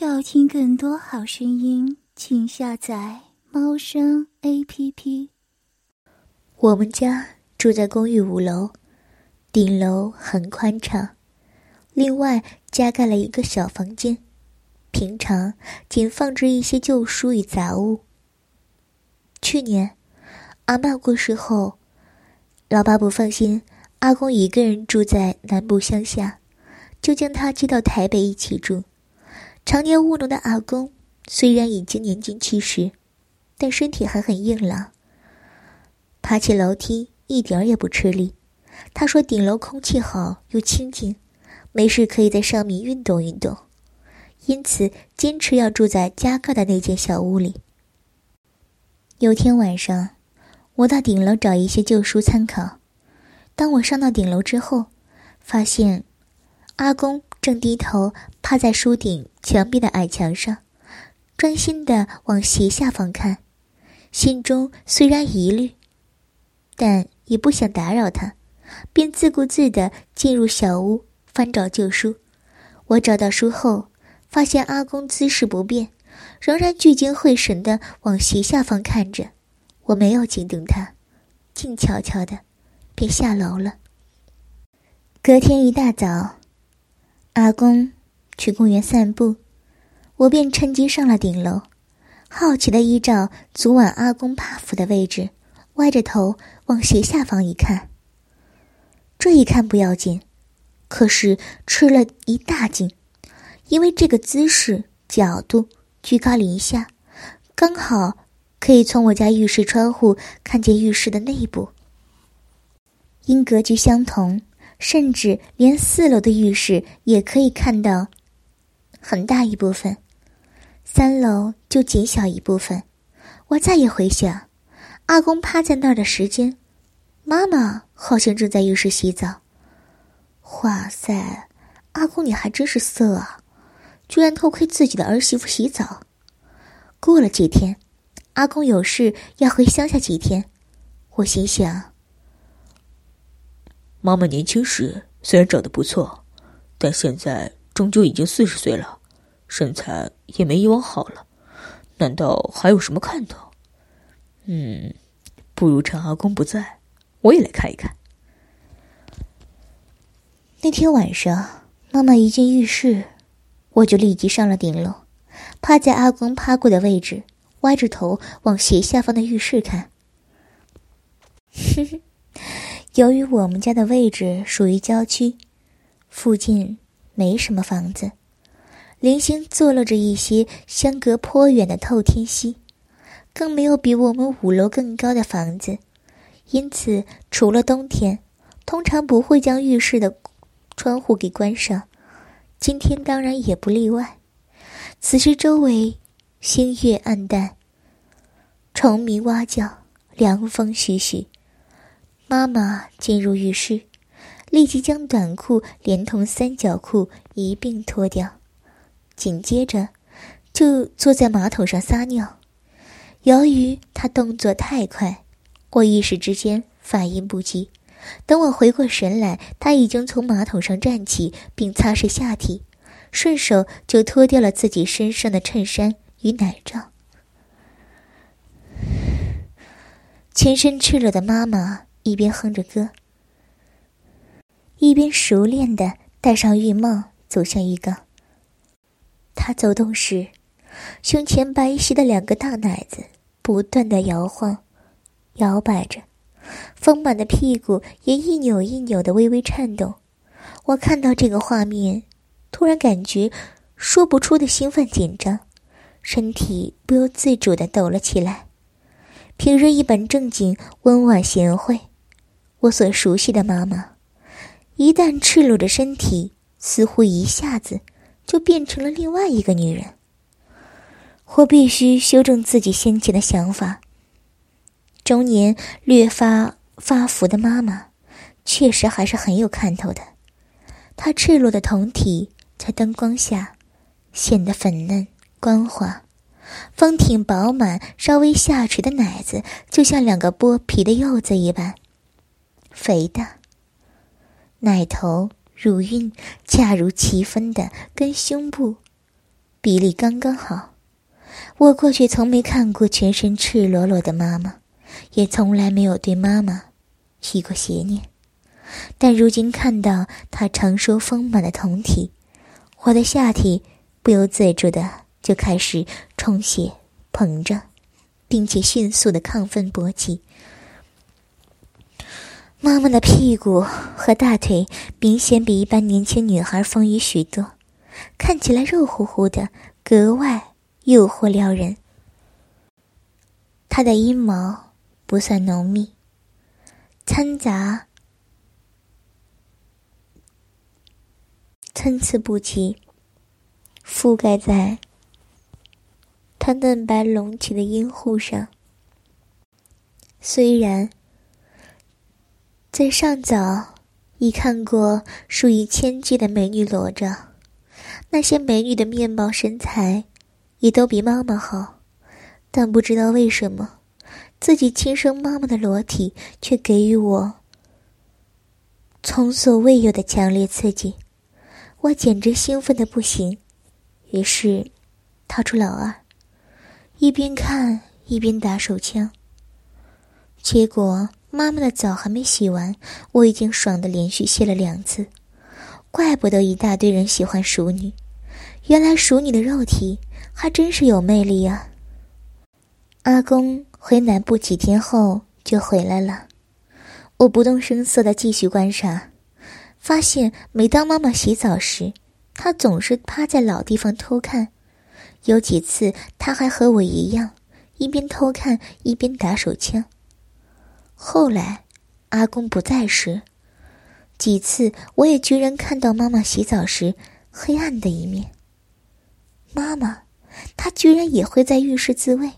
要听更多好声音，请下载猫声 A P P。我们家住在公寓五楼，顶楼很宽敞，另外加盖了一个小房间，平常仅放置一些旧书与杂物。去年，阿妈过世后，老爸不放心阿公一个人住在南部乡下，就将他接到台北一起住。常年务农的阿公虽然已经年近七十，但身体还很硬朗。爬起楼梯一点也不吃力。他说顶楼空气好又清静，没事可以在上面运动运动，因此坚持要住在加盖的那间小屋里。有天晚上，我到顶楼找一些旧书参考。当我上到顶楼之后，发现阿公。正低头趴在书顶墙壁的矮墙上，专心的往斜下方看，心中虽然疑虑，但也不想打扰他，便自顾自的进入小屋翻找旧书。我找到书后，发现阿公姿势不变，仍然聚精会神的往斜下方看着。我没有惊动他，静悄悄的，便下楼了。隔天一大早。阿公去公园散步，我便趁机上了顶楼，好奇的依照昨晚阿公趴伏的位置，歪着头往斜下方一看。这一看不要紧，可是吃了一大惊，因为这个姿势、角度居高临下，刚好可以从我家浴室窗户看见浴室的内部。因格局相同。甚至连四楼的浴室也可以看到很大一部分，三楼就减小一部分。我再一回想，阿公趴在那儿的时间，妈妈好像正在浴室洗澡。哇塞，阿公你还真是色啊，居然偷窥自己的儿媳妇洗澡。过了几天，阿公有事要回乡下几天，我心想。妈妈年轻时虽然长得不错，但现在终究已经四十岁了，身材也没以往好了，难道还有什么看头？嗯，不如趁阿公不在，我也来看一看。那天晚上，妈妈一进浴室，我就立即上了顶楼，趴在阿公趴过的位置，歪着头往斜下方的浴室看。哼哼。由于我们家的位置属于郊区，附近没什么房子，零星坐落着一些相隔颇远的透天溪，更没有比我们五楼更高的房子，因此除了冬天，通常不会将浴室的窗户给关上。今天当然也不例外。此时周围星月暗淡，虫鸣蛙叫，凉风徐徐。妈妈进入浴室，立即将短裤连同三角裤一并脱掉，紧接着就坐在马桶上撒尿。由于他动作太快，我一时之间反应不及。等我回过神来，他已经从马桶上站起，并擦拭下体，顺手就脱掉了自己身上的衬衫与奶罩。全身赤裸的妈妈。一边哼着歌，一边熟练的戴上浴帽，走向浴缸。他走动时，胸前白皙的两个大奶子不断的摇晃、摇摆着，丰满的屁股也一扭一扭的微微颤动。我看到这个画面，突然感觉说不出的兴奋紧张，身体不由自主的抖了起来。平日一本正经、温婉贤惠。我所熟悉的妈妈，一旦赤裸着身体，似乎一下子就变成了另外一个女人。我必须修正自己先前的想法。中年略发发福的妈妈，确实还是很有看头的。她赤裸的胴体在灯光下显得粉嫩光滑，丰挺饱满、稍微下垂的奶子就像两个剥皮的柚子一般。肥的奶头乳晕恰如其分的跟胸部比例刚刚好。我过去从没看过全身赤裸裸的妈妈，也从来没有对妈妈起过邪念。但如今看到她成熟丰满的酮体，我的下体不由自主的就开始充血膨胀，并且迅速的亢奋勃起。妈妈的屁股和大腿明显比一般年轻女孩丰腴许多，看起来肉乎乎的，格外诱惑撩人。她的阴毛不算浓密，掺杂参差不齐，覆盖在她嫩白隆起的阴户上。虽然。在上早已看过数以千计的美女裸照，那些美女的面貌身材也都比妈妈好，但不知道为什么，自己亲生妈妈的裸体却给予我从所未有的强烈刺激，我简直兴奋的不行。于是，掏出老二，一边看一边打手枪，结果。妈妈的澡还没洗完，我已经爽的连续泄了两次，怪不得一大堆人喜欢熟女，原来熟女的肉体还真是有魅力呀。阿公回南部几天后就回来了，我不动声色的继续观察，发现每当妈妈洗澡时，他总是趴在老地方偷看，有几次他还和我一样，一边偷看一边打手枪。后来，阿公不在时，几次我也居然看到妈妈洗澡时黑暗的一面。妈妈，她居然也会在浴室自慰，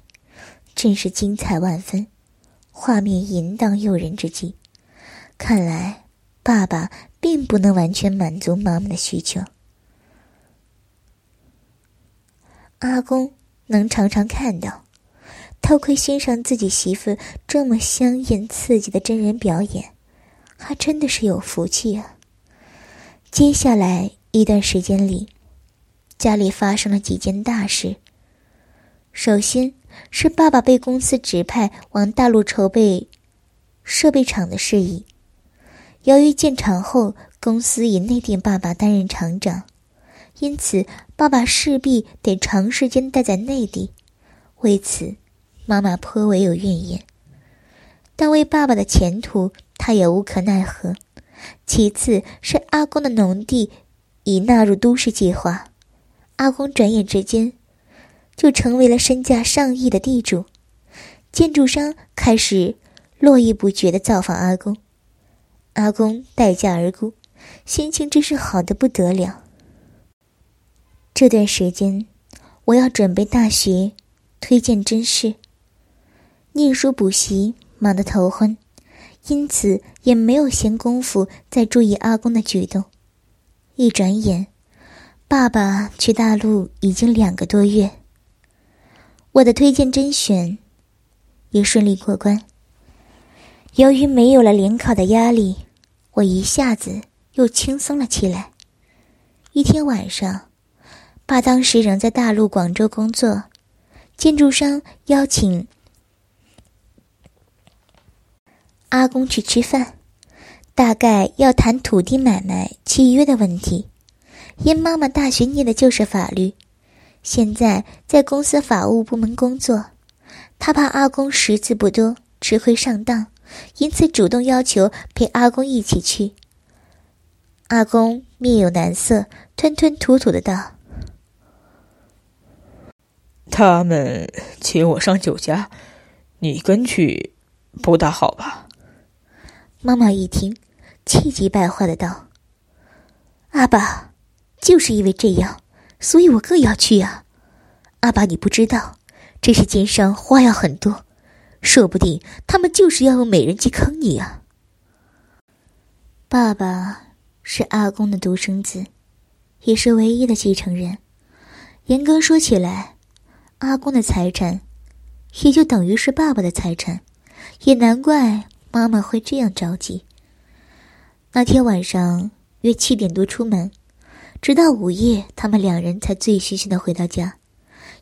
真是精彩万分，画面淫荡诱人之极。看来，爸爸并不能完全满足妈妈的需求。阿公能常常看到。偷窥欣赏自己媳妇这么香艳刺激的真人表演，还真的是有福气啊！接下来一段时间里，家里发生了几件大事。首先是爸爸被公司指派往大陆筹备设备厂的事宜，由于建厂后公司以内定爸爸担任厂长，因此爸爸势必得长时间待在内地，为此。妈妈颇为有怨言，但为爸爸的前途，她也无可奈何。其次是阿公的农地已纳入都市计划，阿公转眼之间就成为了身价上亿的地主，建筑商开始络绎不绝的造访阿公，阿公待价而沽，心情真是好的不得了。这段时间，我要准备大学推荐真试。念书补习忙得头昏，因此也没有闲工夫再注意阿公的举动。一转眼，爸爸去大陆已经两个多月。我的推荐甄选也顺利过关。由于没有了联考的压力，我一下子又轻松了起来。一天晚上，爸当时仍在大陆广州工作，建筑商邀请。阿公去吃饭，大概要谈土地买卖契约的问题。因妈妈大学念的就是法律，现在在公司法务部门工作，他怕阿公识字不多吃亏上当，因此主动要求陪阿公一起去。阿公面有难色，吞吞吐吐的道：“他们请我上酒家，你跟去，不大好吧？”妈妈一听，气急败坏的道：“阿爸，就是因为这样，所以我更要去啊！阿爸，你不知道，这些奸商花样很多，说不定他们就是要用美人计坑你啊！”爸爸是阿公的独生子，也是唯一的继承人。严格说起来，阿公的财产也就等于是爸爸的财产，也难怪。妈妈会这样着急。那天晚上约七点多出门，直到午夜，他们两人才醉醺醺的回到家。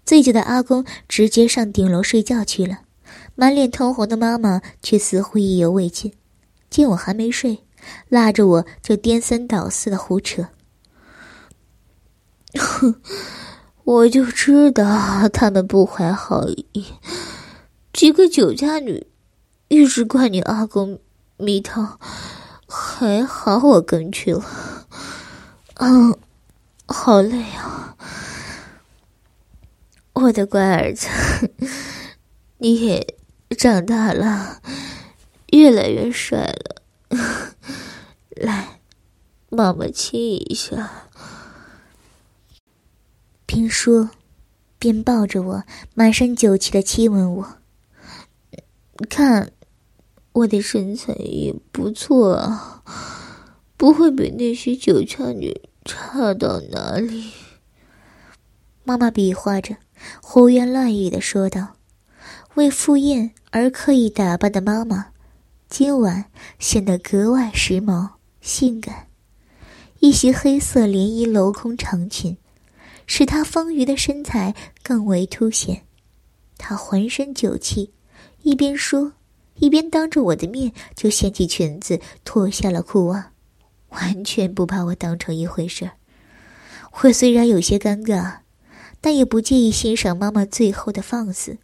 醉酒的阿公直接上顶楼睡觉去了，满脸通红的妈妈却似乎意犹未尽。见我还没睡，拉着我就颠三倒四的胡扯。哼，我就知道他们不怀好意，几个酒家女一直怪你阿公迷汤，还好我跟去了。嗯，好累啊，我的乖儿子，你也长大了，越来越帅了。来，妈妈亲一下。边说，边抱着我，满身酒气的亲吻我。看，我的身材也不错啊，不会比那些酒家女差到哪里。妈妈比划着，胡言乱语的说道：“为赴宴而刻意打扮的妈妈，今晚显得格外时髦、性感。一袭黑色连衣镂空长裙。”使她丰腴的身材更为凸显，她浑身酒气，一边说，一边当着我的面就掀起裙子，脱下了裤袜，完全不把我当成一回事儿。我虽然有些尴尬，但也不介意欣赏妈妈最后的放肆，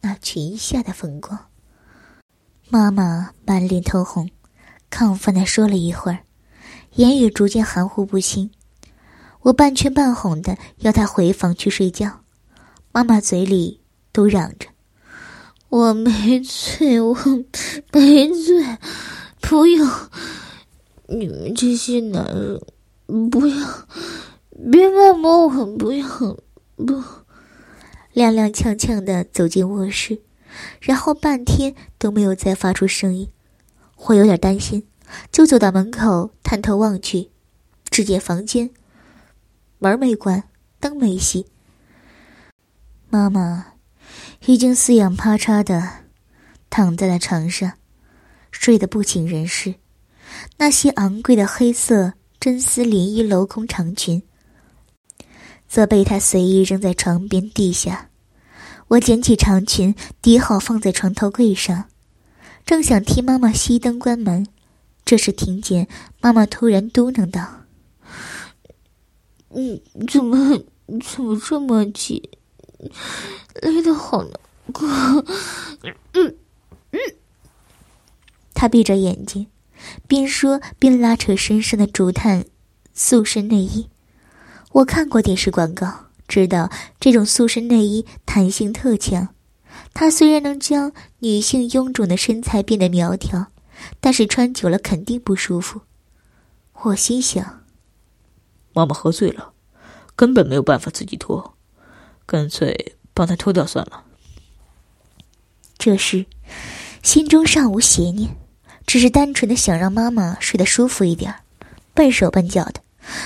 那裙下的风光。妈妈满脸通红，亢奋地说了一会儿，言语逐渐含糊不清。我半劝半哄的要她回房去睡觉，妈妈嘴里都嚷着：“我没醉，我没醉，不要！你们这些男人，不要，别乱摸我，不要！”不，踉踉跄跄的走进卧室，然后半天都没有再发出声音。我有点担心，就走到门口探头望去，只见房间。门没关，灯没熄。妈妈已经四仰八叉的躺在了床上，睡得不省人事。那些昂贵的黑色真丝连衣镂空长裙，则被她随意扔在床边地下。我捡起长裙，叠好放在床头柜上，正想替妈妈熄灯关门，这时听见妈妈突然嘟囔道。嗯，怎么怎么这么紧？累得好难过。嗯嗯。他闭着眼睛，边说边拉扯身上的竹炭塑身内衣。我看过电视广告，知道这种塑身内衣弹性特强。它虽然能将女性臃肿的身材变得苗条，但是穿久了肯定不舒服。我心想。妈妈喝醉了，根本没有办法自己脱，干脆帮她脱掉算了。这时，心中尚无邪念，只是单纯的想让妈妈睡得舒服一点，笨手笨脚的，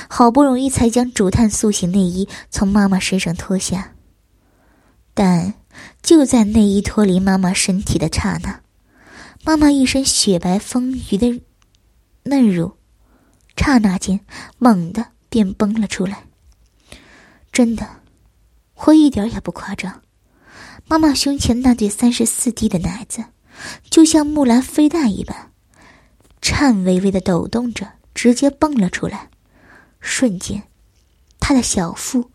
好不容易才将竹炭塑形内衣从妈妈身上脱下。但就在内衣脱离妈妈身体的刹那，妈妈一身雪白丰腴的嫩乳，刹那间猛地。便崩了出来。真的，我一点也不夸张。妈妈胸前那对三十四 D 的奶子，就像木兰飞弹一般，颤巍巍的抖动着，直接蹦了出来。瞬间，她的小腹、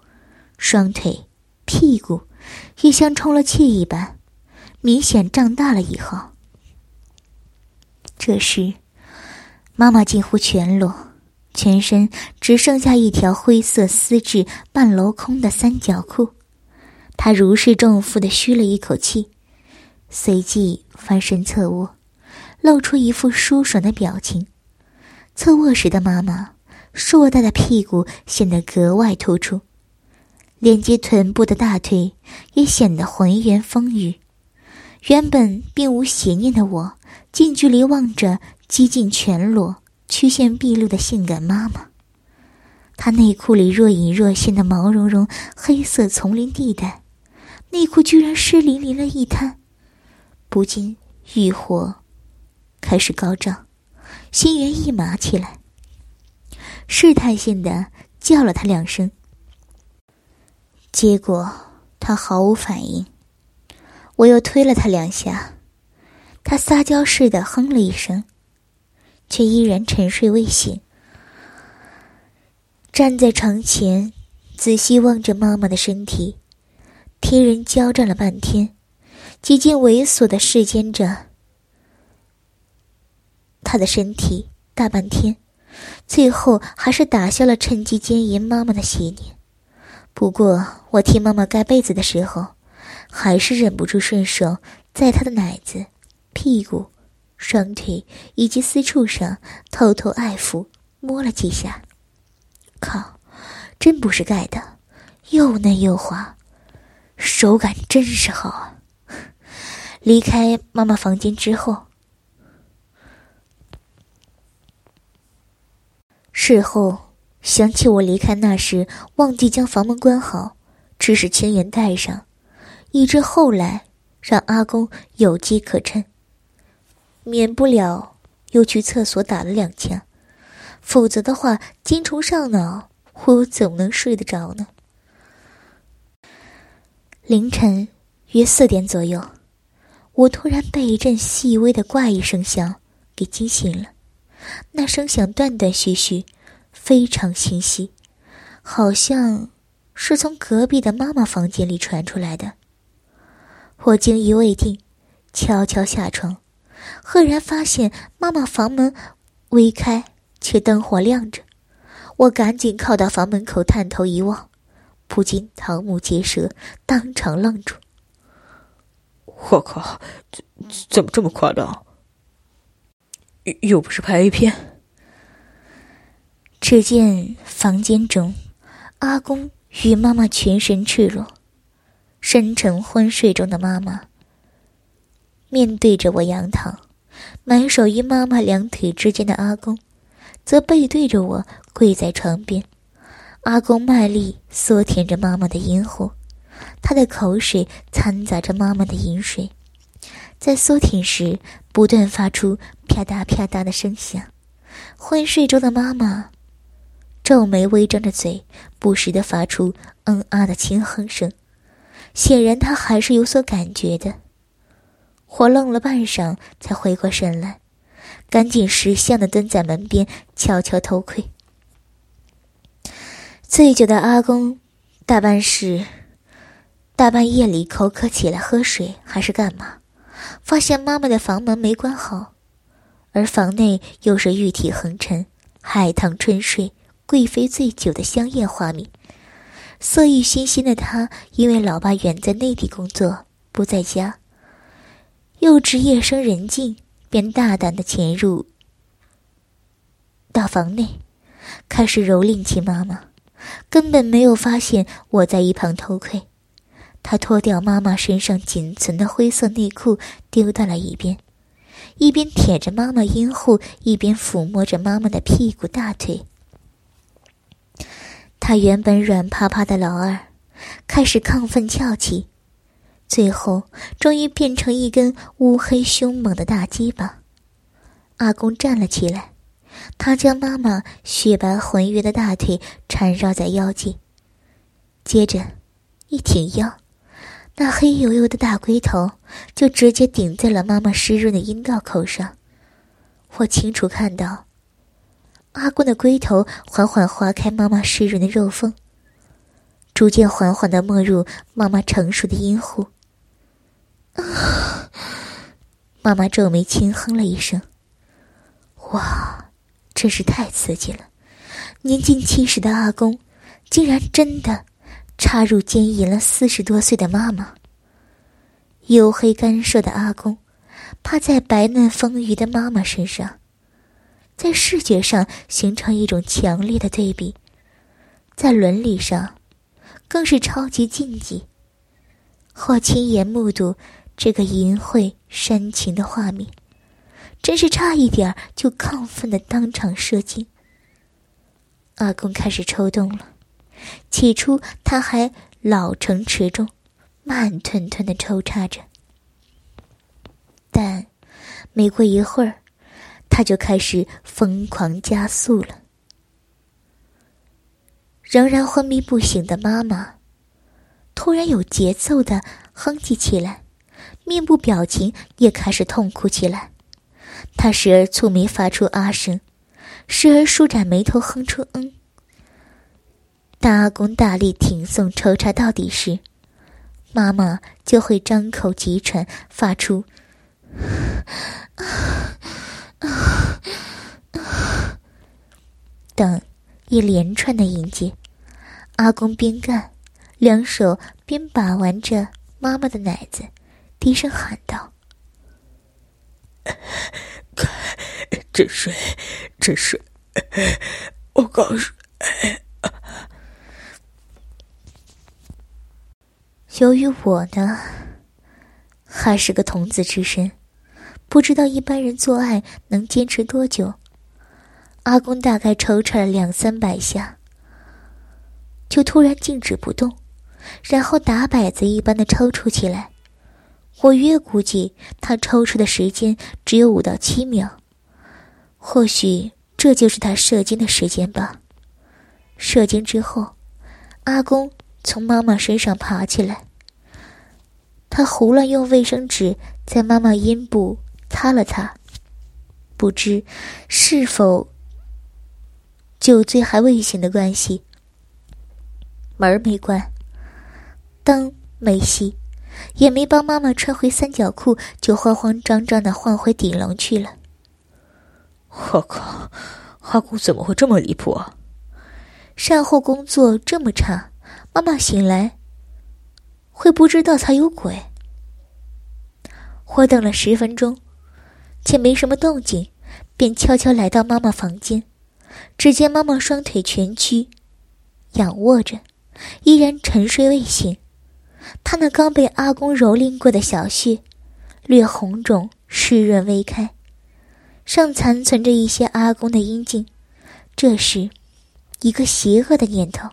双腿、屁股，也像充了气一般，明显胀大了以后。这时，妈妈近乎全裸。全身只剩下一条灰色丝质半镂空的三角裤，他如释重负的吁了一口气，随即翻身侧卧，露出一副舒爽的表情。侧卧时的妈妈，硕大的屁股显得格外突出，连接臀部的大腿也显得浑圆丰腴。原本并无邪念的我，近距离望着几近全裸。曲线毕露的性感妈妈，她内裤里若隐若现的毛茸茸黑色丛林地带，内裤居然湿淋淋了一滩，不禁欲火开始高涨，心猿意马起来，试探性的叫了他两声，结果他毫无反应。我又推了他两下，他撒娇似的哼了一声，却依然沉睡未醒。站在床前，仔细望着妈妈的身体，听人交战了半天，几近猥琐的视奸着他的身体大半天，最后还是打消了趁机奸淫妈妈的邪念。不过，我替妈妈盖被子的时候。还是忍不住顺手在他的奶子、屁股、双腿以及私处上偷偷爱抚摸了几下。靠，真不是盖的，又嫩又滑，手感真是好啊！离开妈妈房间之后，事后想起我离开那时忘记将房门关好，只是轻言带上。以致后来让阿公有机可乘，免不了又去厕所打了两枪，否则的话，精虫上脑，我怎么能睡得着呢？凌晨约四点左右，我突然被一阵细微的怪异声响给惊醒了，那声响断断续续，非常清晰，好像是从隔壁的妈妈房间里传出来的。我惊疑未定，悄悄下床，赫然发现妈妈房门微开，却灯火亮着。我赶紧靠到房门口，探头一望，不禁瞠目结舌，当场愣住。我靠，怎怎么这么夸张？又又不是拍 A 片。只见房间中，阿公与妈妈全身赤裸。深沉昏睡中的妈妈，面对着我仰躺，埋首于妈妈两腿之间的阿公，则背对着我跪在床边。阿公卖力缩舔着妈妈的阴户，他的口水掺杂着妈妈的饮水，在缩舔时不断发出啪嗒啪嗒的声响。昏睡中的妈妈皱眉微张着嘴，不时的发出嗯啊的轻哼声。显然他还是有所感觉的。我愣了半晌，才回过神来，赶紧识相的蹲在门边，悄悄偷窥。醉酒的阿公，大半是大半夜里口渴起来喝水，还是干嘛？发现妈妈的房门没关好，而房内又是玉体横陈、海棠春睡、贵妃醉酒的香艳画面。色欲熏心的他，因为老爸远在内地工作，不在家。又值夜深人静，便大胆的潜入到房内，开始蹂躏起妈妈。根本没有发现我在一旁偷窥。他脱掉妈妈身上仅存的灰色内裤，丢到了一边，一边舔着妈妈阴户，一边抚摸着妈妈的屁股、大腿。他原本软趴趴的老二，开始亢奋翘起，最后终于变成一根乌黑凶猛的大鸡巴。阿公站了起来，他将妈妈雪白浑圆的大腿缠绕在腰际，接着一挺腰，那黑黝黝的大龟头就直接顶在了妈妈湿润的阴道口上。我清楚看到。阿公的龟头缓缓划开妈妈湿润的肉缝，逐渐缓缓的没入妈妈成熟的阴户。啊！妈妈皱眉轻哼了一声：“哇，真是太刺激了！年近七十的阿公，竟然真的插入奸淫了四十多岁的妈妈。”黝黑干瘦的阿公，趴在白嫩丰腴的妈妈身上。在视觉上形成一种强烈的对比，在伦理上，更是超级禁忌。或亲眼目睹这个淫秽煽情的画面，真是差一点就亢奋的当场射精。阿公开始抽动了，起初他还老成持重，慢吞吞的抽插着，但没过一会儿。他就开始疯狂加速了。仍然昏迷不醒的妈妈，突然有节奏的哼唧起来，面部表情也开始痛哭起来。她时而蹙眉发出啊声，时而舒展眉头哼出嗯。当阿公大力挺送抽插到底时，妈妈就会张口急喘，发出等一连串的音节。阿公边干，两手边把玩着妈妈的奶子，低声喊道：“ 这水，这水，我告诉。”由于我呢，还是个童子之身，不知道一般人做爱能坚持多久。阿公大概抽插了两三百下。就突然静止不动，然后打摆子一般的抽搐起来。我约估计他抽出的时间只有五到七秒，或许这就是他射精的时间吧。射精之后，阿公从妈妈身上爬起来，他胡乱用卫生纸在妈妈阴部擦了擦，不知是否酒醉还未醒的关系。门没关，灯没熄，也没帮妈妈穿回三角裤，就慌慌张张的换回顶楼去了。我靠，阿姑怎么会这么离谱啊？善后工作这么差，妈妈醒来会不知道才有鬼？我等了十分钟，却没什么动静，便悄悄来到妈妈房间，只见妈妈双腿蜷曲，仰卧着。依然沉睡未醒，他那刚被阿公蹂躏过的小穴，略红肿、湿润微开，尚残存着一些阿公的阴茎。这时，一个邪恶的念头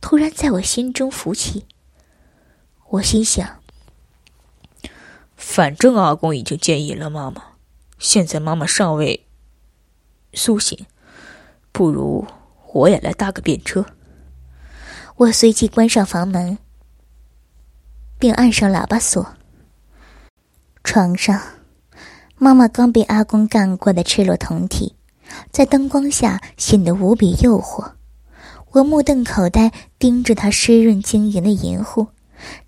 突然在我心中浮起。我心想：反正阿公已经建议了妈妈，现在妈妈尚未苏醒，不如我也来搭个便车。我随即关上房门，并按上喇叭锁。床上，妈妈刚被阿公干过的赤裸酮体，在灯光下显得无比诱惑。我目瞪口呆盯着她湿润晶莹的银户，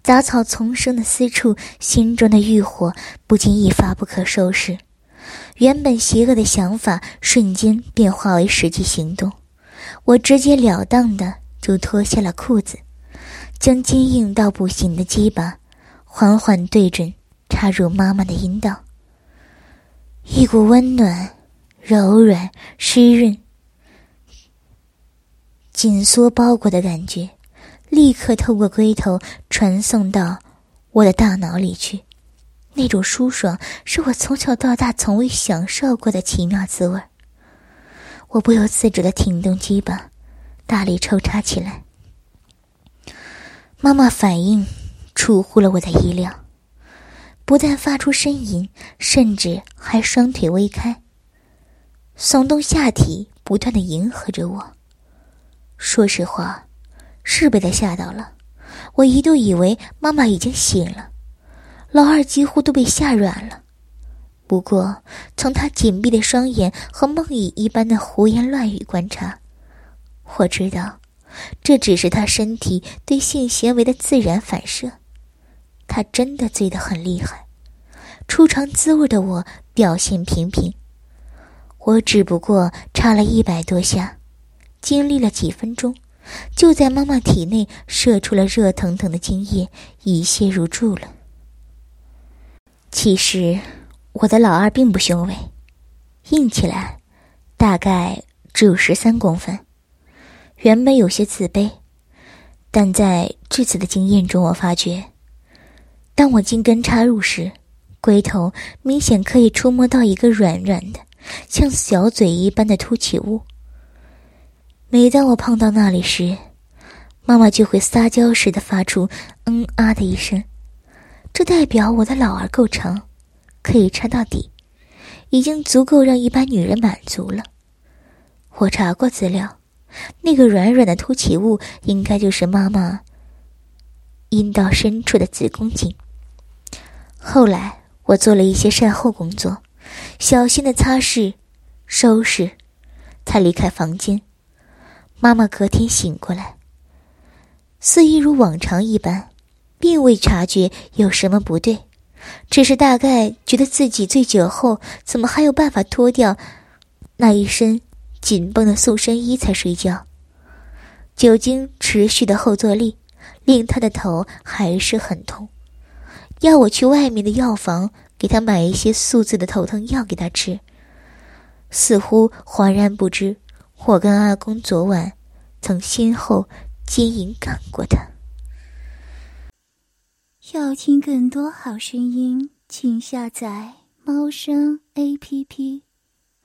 杂草丛生的私处，心中的欲火不禁一发不可收拾。原本邪恶的想法瞬间变化为实际行动，我直截了当的。就脱下了裤子，将坚硬到不行的鸡巴缓缓对准插入妈妈的阴道。一股温暖、柔软、湿润、紧缩包裹的感觉，立刻透过龟头传送到我的大脑里去。那种舒爽是我从小到大从未享受过的奇妙滋味。我不由自主的挺动鸡巴。大力抽插起来，妈妈反应出乎了我的意料，不但发出呻吟，甚至还双腿微开，耸动下体，不断的迎合着我。说实话，是被他吓到了。我一度以为妈妈已经醒了，老二几乎都被吓软了。不过，从他紧闭的双眼和梦呓一般的胡言乱语观察。我知道，这只是他身体对性行为的自然反射。他真的醉得很厉害，初尝滋味的我表现平平。我只不过插了一百多下，经历了几分钟，就在妈妈体内射出了热腾腾的精液，一泻如注了。其实，我的老二并不雄伟，硬起来，大概只有十三公分。原本有些自卑，但在这次的经验中，我发觉，当我金根插入时，龟头明显可以触摸到一个软软的、像小嘴一般的凸起物。每当我碰到那里时，妈妈就会撒娇似的发出“嗯啊”的一声，这代表我的老儿够长，可以插到底，已经足够让一般女人满足了。我查过资料。那个软软的凸起物应该就是妈妈阴道深处的子宫颈。后来我做了一些善后工作，小心的擦拭、收拾，才离开房间。妈妈隔天醒过来，似一如往常一般，并未察觉有什么不对，只是大概觉得自己醉酒后怎么还有办法脱掉那一身紧绷的塑身衣才睡觉。酒精持续的后坐力令他的头还是很痛，要我去外面的药房给他买一些素字的头疼药给他吃，似乎恍然不知。我跟阿公昨晚曾先后奸淫干过他。要听更多好声音，请下载猫声 A P P。